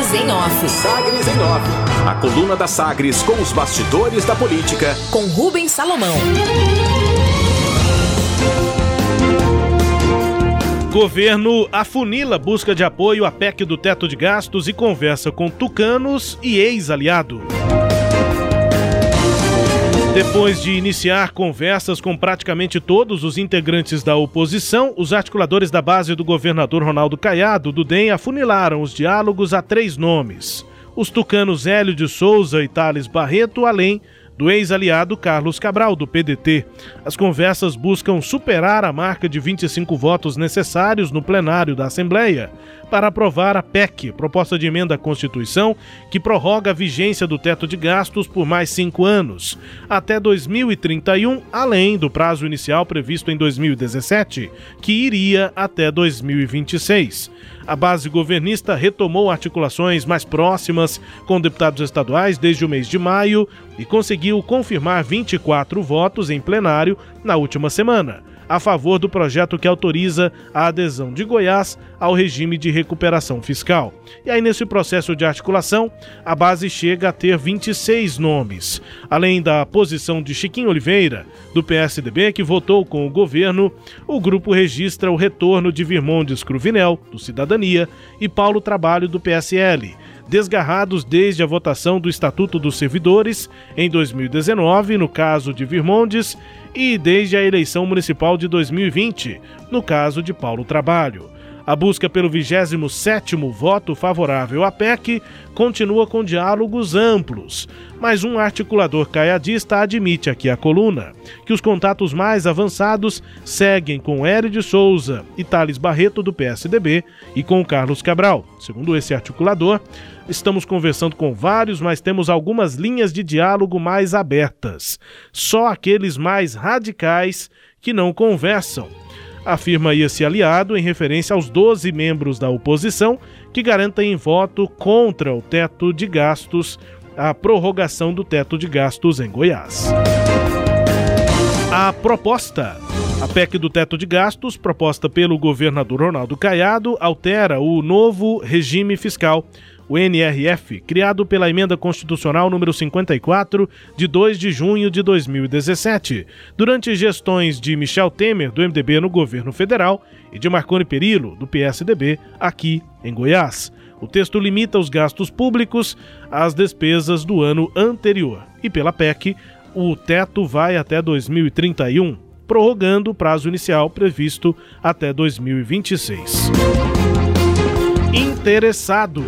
Sagres em Off. Sagres em Off. A coluna da Sagres com os bastidores da política. Com Rubens Salomão. Governo afunila busca de apoio à PEC do teto de gastos e conversa com tucanos e ex-aliado. Depois de iniciar conversas com praticamente todos os integrantes da oposição, os articuladores da base do governador Ronaldo Caiado, do DEM, afunilaram os diálogos a três nomes: os tucanos Hélio de Souza e Thales Barreto, além do ex-aliado Carlos Cabral, do PDT. As conversas buscam superar a marca de 25 votos necessários no plenário da Assembleia para aprovar a PEC, proposta de emenda à Constituição, que prorroga a vigência do teto de gastos por mais cinco anos, até 2031, além do prazo inicial previsto em 2017, que iria até 2026. A base governista retomou articulações mais próximas com deputados estaduais desde o mês de maio e conseguiu confirmar 24 votos em plenário na última semana a favor do projeto que autoriza a adesão de Goiás ao regime de recuperação fiscal. E aí, nesse processo de articulação, a base chega a ter 26 nomes. Além da posição de Chiquinho Oliveira, do PSDB, que votou com o governo, o grupo registra o retorno de Virmondes Cruvinel, do Cidadania, e Paulo Trabalho, do PSL desgarrados desde a votação do Estatuto dos Servidores em 2019, no caso de Virmondes, e desde a eleição municipal de 2020, no caso de Paulo Trabalho. A busca pelo 27º voto favorável à PEC continua com diálogos amplos, mas um articulador caiadista admite aqui a coluna que os contatos mais avançados seguem com Hélio de Souza e Thales Barreto do PSDB e com Carlos Cabral. Segundo esse articulador, estamos conversando com vários, mas temos algumas linhas de diálogo mais abertas. Só aqueles mais radicais que não conversam afirma esse aliado em referência aos 12 membros da oposição que garantem voto contra o teto de gastos, a prorrogação do teto de gastos em Goiás. A proposta a PEC do teto de gastos, proposta pelo governador Ronaldo Caiado, altera o novo regime fiscal o NRF, criado pela Emenda Constitucional número 54 de 2 de junho de 2017, durante gestões de Michel Temer, do MDB no governo federal, e de Marconi Perillo, do PSDB, aqui em Goiás. O texto limita os gastos públicos às despesas do ano anterior. E pela PEC, o teto vai até 2031, prorrogando o prazo inicial previsto até 2026. Interessado.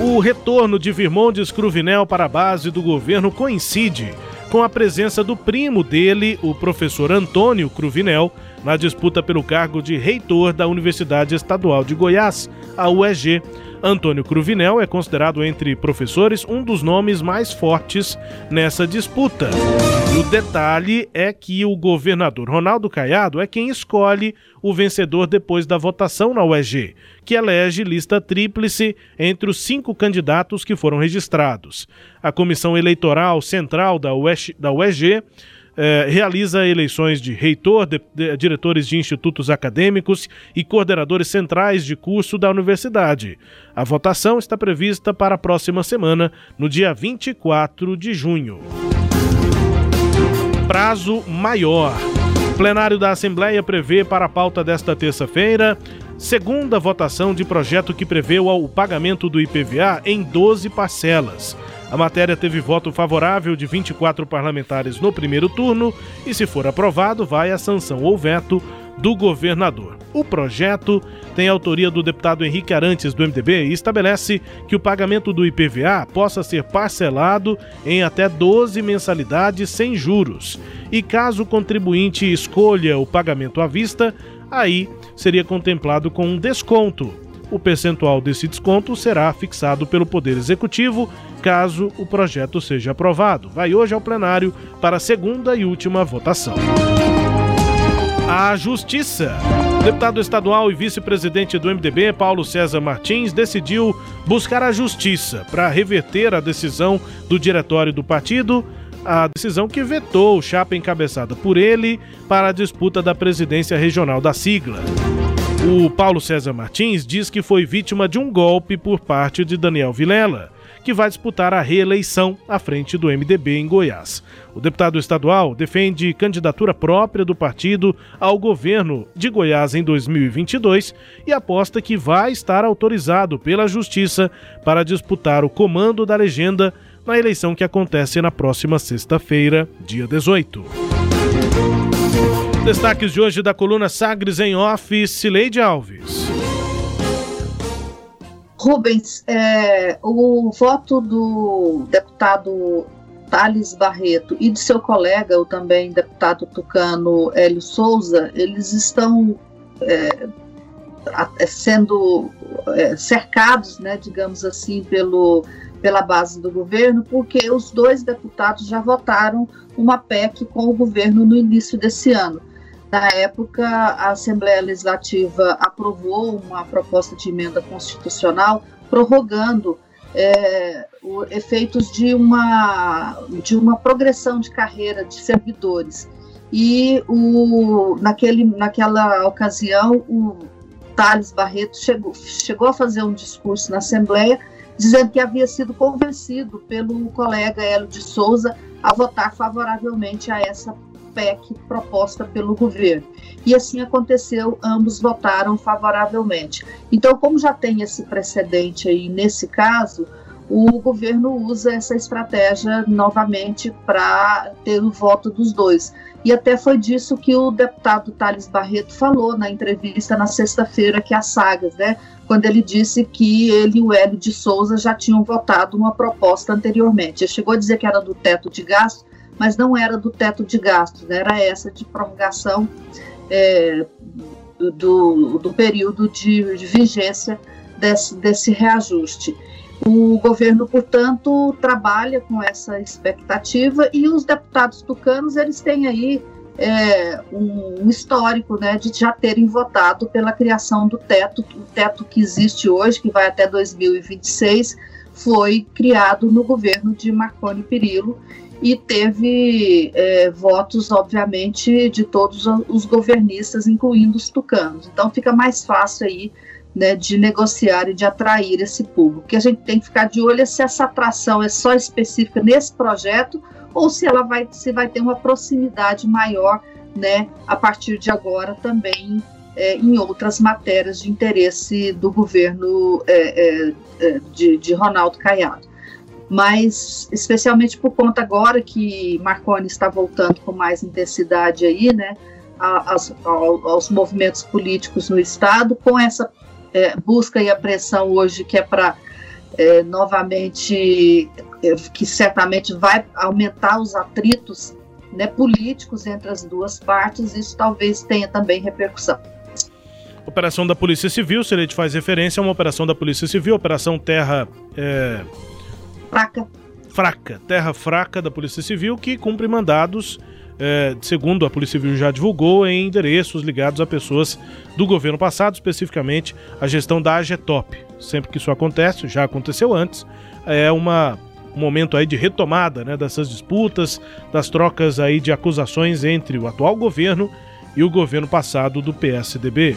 O retorno de Virmondes Cruvinel para a base do governo coincide com a presença do primo dele, o professor Antônio Cruvinel, na disputa pelo cargo de reitor da Universidade Estadual de Goiás, a UEG. Antônio Cruvinel é considerado entre professores um dos nomes mais fortes nessa disputa. E o detalhe é que o governador Ronaldo Caiado é quem escolhe o vencedor depois da votação na UEG, que elege lista tríplice entre os cinco candidatos que foram registrados. A Comissão Eleitoral Central da UEG, eh, realiza eleições de reitor, de, de, diretores de institutos acadêmicos e coordenadores centrais de curso da universidade. A votação está prevista para a próxima semana, no dia 24 de junho. Prazo maior. O plenário da Assembleia prevê para a pauta desta terça-feira segunda votação de projeto que prevê o pagamento do IPVA em 12 parcelas. A matéria teve voto favorável de 24 parlamentares no primeiro turno e, se for aprovado, vai à sanção ou veto do governador. O projeto tem autoria do deputado Henrique Arantes, do MDB, e estabelece que o pagamento do IPVA possa ser parcelado em até 12 mensalidades sem juros. E caso o contribuinte escolha o pagamento à vista, aí seria contemplado com um desconto o percentual desse desconto será fixado pelo Poder Executivo caso o projeto seja aprovado. Vai hoje ao plenário para a segunda e última votação. A Justiça. Deputado estadual e vice-presidente do MDB, Paulo César Martins, decidiu buscar a justiça para reverter a decisão do diretório do partido, a decisão que vetou o chapa encabeçada por ele para a disputa da presidência regional da sigla. O Paulo César Martins diz que foi vítima de um golpe por parte de Daniel Vilela, que vai disputar a reeleição à frente do MDB em Goiás. O deputado estadual defende candidatura própria do partido ao governo de Goiás em 2022 e aposta que vai estar autorizado pela Justiça para disputar o comando da legenda na eleição que acontece na próxima sexta-feira, dia 18. Destaques de hoje da coluna Sagres em Off, Cileide Alves. Rubens, é, o voto do deputado Thales Barreto e de seu colega, o também deputado tucano Hélio Souza, eles estão é, é, sendo é, cercados, né, digamos assim, pelo, pela base do governo, porque os dois deputados já votaram uma PEC com o governo no início desse ano. Na época, a Assembleia Legislativa aprovou uma proposta de emenda constitucional prorrogando é, o, efeitos de uma, de uma progressão de carreira de servidores. E o, naquele, naquela ocasião, o Thales Barreto chegou, chegou a fazer um discurso na Assembleia dizendo que havia sido convencido pelo colega Hélio de Souza a votar favoravelmente a essa PEC proposta pelo governo. E assim aconteceu, ambos votaram favoravelmente. Então, como já tem esse precedente aí nesse caso, o governo usa essa estratégia novamente para ter o voto dos dois. E até foi disso que o deputado Thales Barreto falou na entrevista na sexta-feira que as sagas, né? Quando ele disse que ele e o Hélio de Souza já tinham votado uma proposta anteriormente. Ele chegou a dizer que era do teto de gasto, mas não era do teto de gastos, era essa de prorrogação é, do, do período de, de vigência desse, desse reajuste. O governo, portanto, trabalha com essa expectativa e os deputados tucanos eles têm aí é, um histórico né, de já terem votado pela criação do teto, o teto que existe hoje, que vai até 2026, foi criado no governo de Marconi Perillo e teve é, votos, obviamente, de todos os governistas, incluindo os tucanos. Então fica mais fácil aí né, de negociar e de atrair esse público. O que a gente tem que ficar de olho é se essa atração é só específica nesse projeto ou se ela vai, se vai ter uma proximidade maior né, a partir de agora também é, em outras matérias de interesse do governo é, é, é de, de Ronaldo Caiado mas especialmente por conta agora que Marconi está voltando com mais intensidade aí, né, aos, aos movimentos políticos no estado, com essa é, busca e apreensão hoje que é para é, novamente, é, que certamente vai aumentar os atritos né, políticos entre as duas partes, isso talvez tenha também repercussão. Operação da Polícia Civil, se ele faz referência a uma operação da Polícia Civil, Operação Terra é, fraca. Fraca, terra fraca da Polícia Civil que cumpre mandados, é, segundo a Polícia Civil já divulgou, em endereços ligados a pessoas do governo passado, especificamente a gestão da AGETOP. Sempre que isso acontece, já aconteceu antes, é uma, um momento aí de retomada né, dessas disputas, das trocas aí de acusações entre o atual governo e o governo passado do PSDB.